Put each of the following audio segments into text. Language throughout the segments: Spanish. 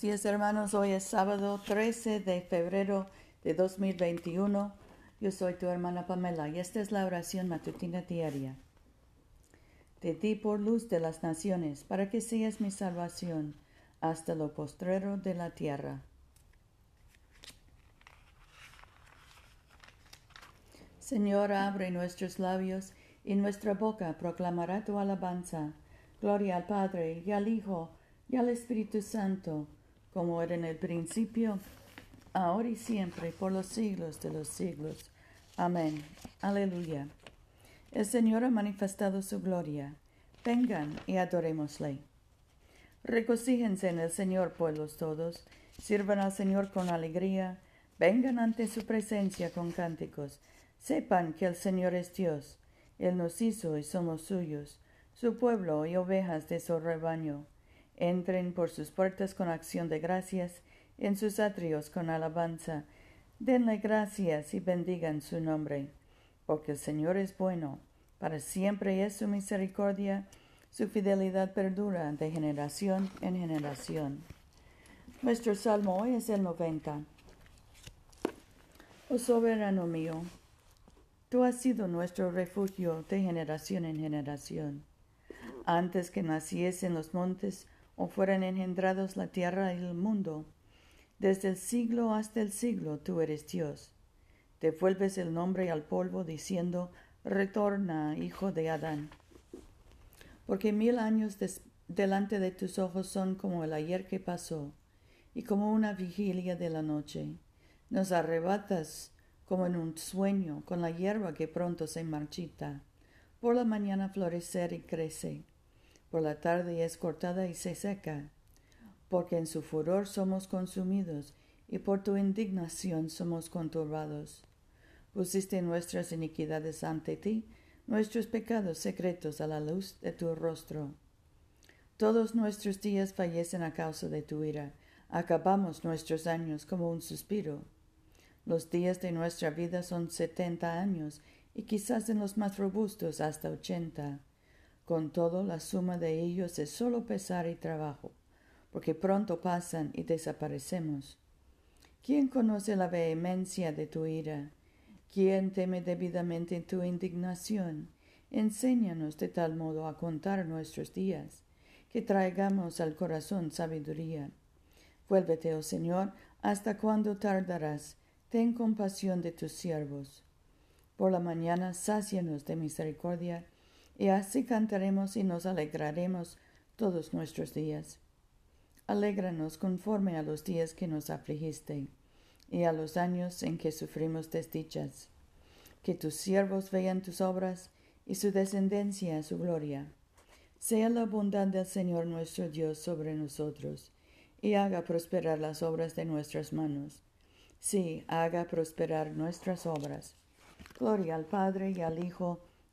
Buenos días hermanos, hoy es sábado 13 de febrero de 2021. Yo soy tu hermana Pamela y esta es la oración matutina diaria. De ti por luz de las naciones, para que seas mi salvación hasta lo postrero de la tierra. Señor, abre nuestros labios y nuestra boca proclamará tu alabanza. Gloria al Padre y al Hijo y al Espíritu Santo, como era en el principio, ahora y siempre, por los siglos de los siglos. Amén. Aleluya. El Señor ha manifestado su gloria. Vengan y adorémosle. Regocíjense en el Señor, pueblos todos. Sirvan al Señor con alegría. Vengan ante su presencia con cánticos. Sepan que el Señor es Dios. Él nos hizo y somos suyos, su pueblo y ovejas de su rebaño. Entren por sus puertas con acción de gracias, en sus atrios con alabanza. Denle gracias y bendigan su nombre, porque el Señor es bueno, para siempre es su misericordia, su fidelidad perdura de generación en generación. Nuestro salmo hoy es el 90. Oh soberano mío, tú has sido nuestro refugio de generación en generación. Antes que naciesen los montes, o fueran engendrados la tierra y el mundo. Desde el siglo hasta el siglo tú eres Dios. Devuelves el nombre al polvo diciendo, Retorna, hijo de Adán. Porque mil años delante de tus ojos son como el ayer que pasó, y como una vigilia de la noche. Nos arrebatas como en un sueño con la hierba que pronto se marchita. Por la mañana florecer y crece por la tarde es cortada y se seca, porque en su furor somos consumidos y por tu indignación somos conturbados. Pusiste nuestras iniquidades ante ti, nuestros pecados secretos a la luz de tu rostro. Todos nuestros días fallecen a causa de tu ira, acabamos nuestros años como un suspiro. Los días de nuestra vida son setenta años, y quizás en los más robustos hasta ochenta. Con todo, la suma de ellos es solo pesar y trabajo, porque pronto pasan y desaparecemos. ¿Quién conoce la vehemencia de tu ira? ¿Quién teme debidamente tu indignación? Enséñanos de tal modo a contar nuestros días, que traigamos al corazón sabiduría. Vuélvete, oh Señor, hasta cuándo tardarás. Ten compasión de tus siervos. Por la mañana sácianos de misericordia y así cantaremos y nos alegraremos todos nuestros días. Alégranos conforme a los días que nos afligiste y a los años en que sufrimos desdichas. Que tus siervos vean tus obras y su descendencia su gloria. Sea la bondad del Señor nuestro Dios sobre nosotros, y haga prosperar las obras de nuestras manos. Sí, haga prosperar nuestras obras. Gloria al Padre y al Hijo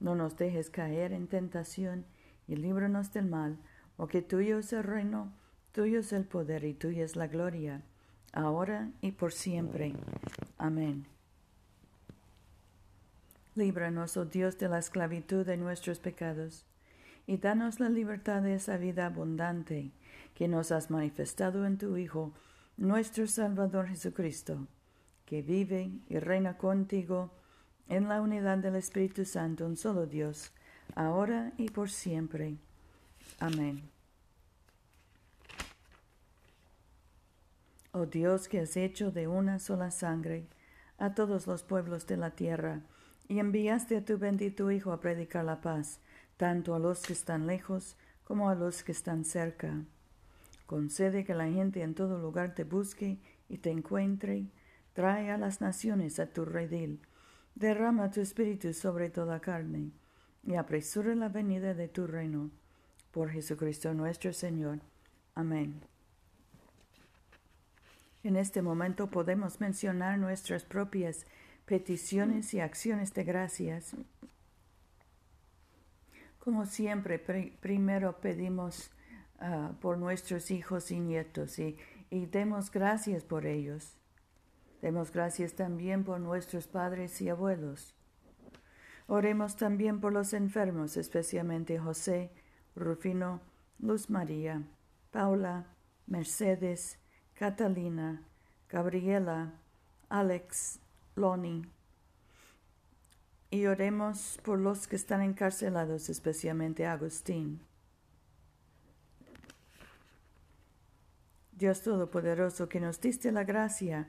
no nos dejes caer en tentación y líbranos del mal, porque tuyo es el reino, tuyo es el poder y tuya es la gloria, ahora y por siempre. Amén. Líbranos, oh Dios, de la esclavitud de nuestros pecados, y danos la libertad de esa vida abundante que nos has manifestado en tu Hijo, nuestro Salvador Jesucristo, que vive y reina contigo en la unidad del Espíritu Santo, un solo Dios, ahora y por siempre. Amén. Oh Dios que has hecho de una sola sangre a todos los pueblos de la tierra, y enviaste a tu bendito Hijo a predicar la paz, tanto a los que están lejos como a los que están cerca. Concede que la gente en todo lugar te busque y te encuentre, trae a las naciones a tu redil, Derrama tu espíritu sobre toda carne, y apresura la venida de tu reino. Por Jesucristo nuestro Señor. Amén. En este momento podemos mencionar nuestras propias peticiones y acciones de gracias. Como siempre, primero pedimos ah, por nuestros hijos y nietos y, y demos gracias por ellos. Demos gracias también por nuestros padres y abuelos. Oremos también por los enfermos, especialmente José, Rufino, Luz María, Paula, Mercedes, Catalina, Gabriela, Alex, Loni. Y oremos por los que están encarcelados, especialmente Agustín. Dios Todopoderoso, que nos diste la gracia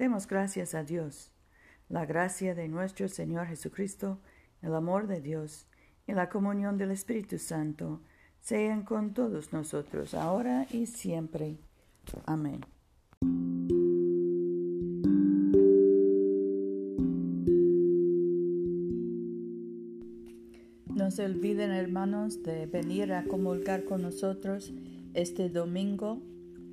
Demos gracias a Dios. La gracia de nuestro Señor Jesucristo, el amor de Dios y la comunión del Espíritu Santo sean con todos nosotros, ahora y siempre. Amén. No se olviden, hermanos, de venir a comulgar con nosotros este domingo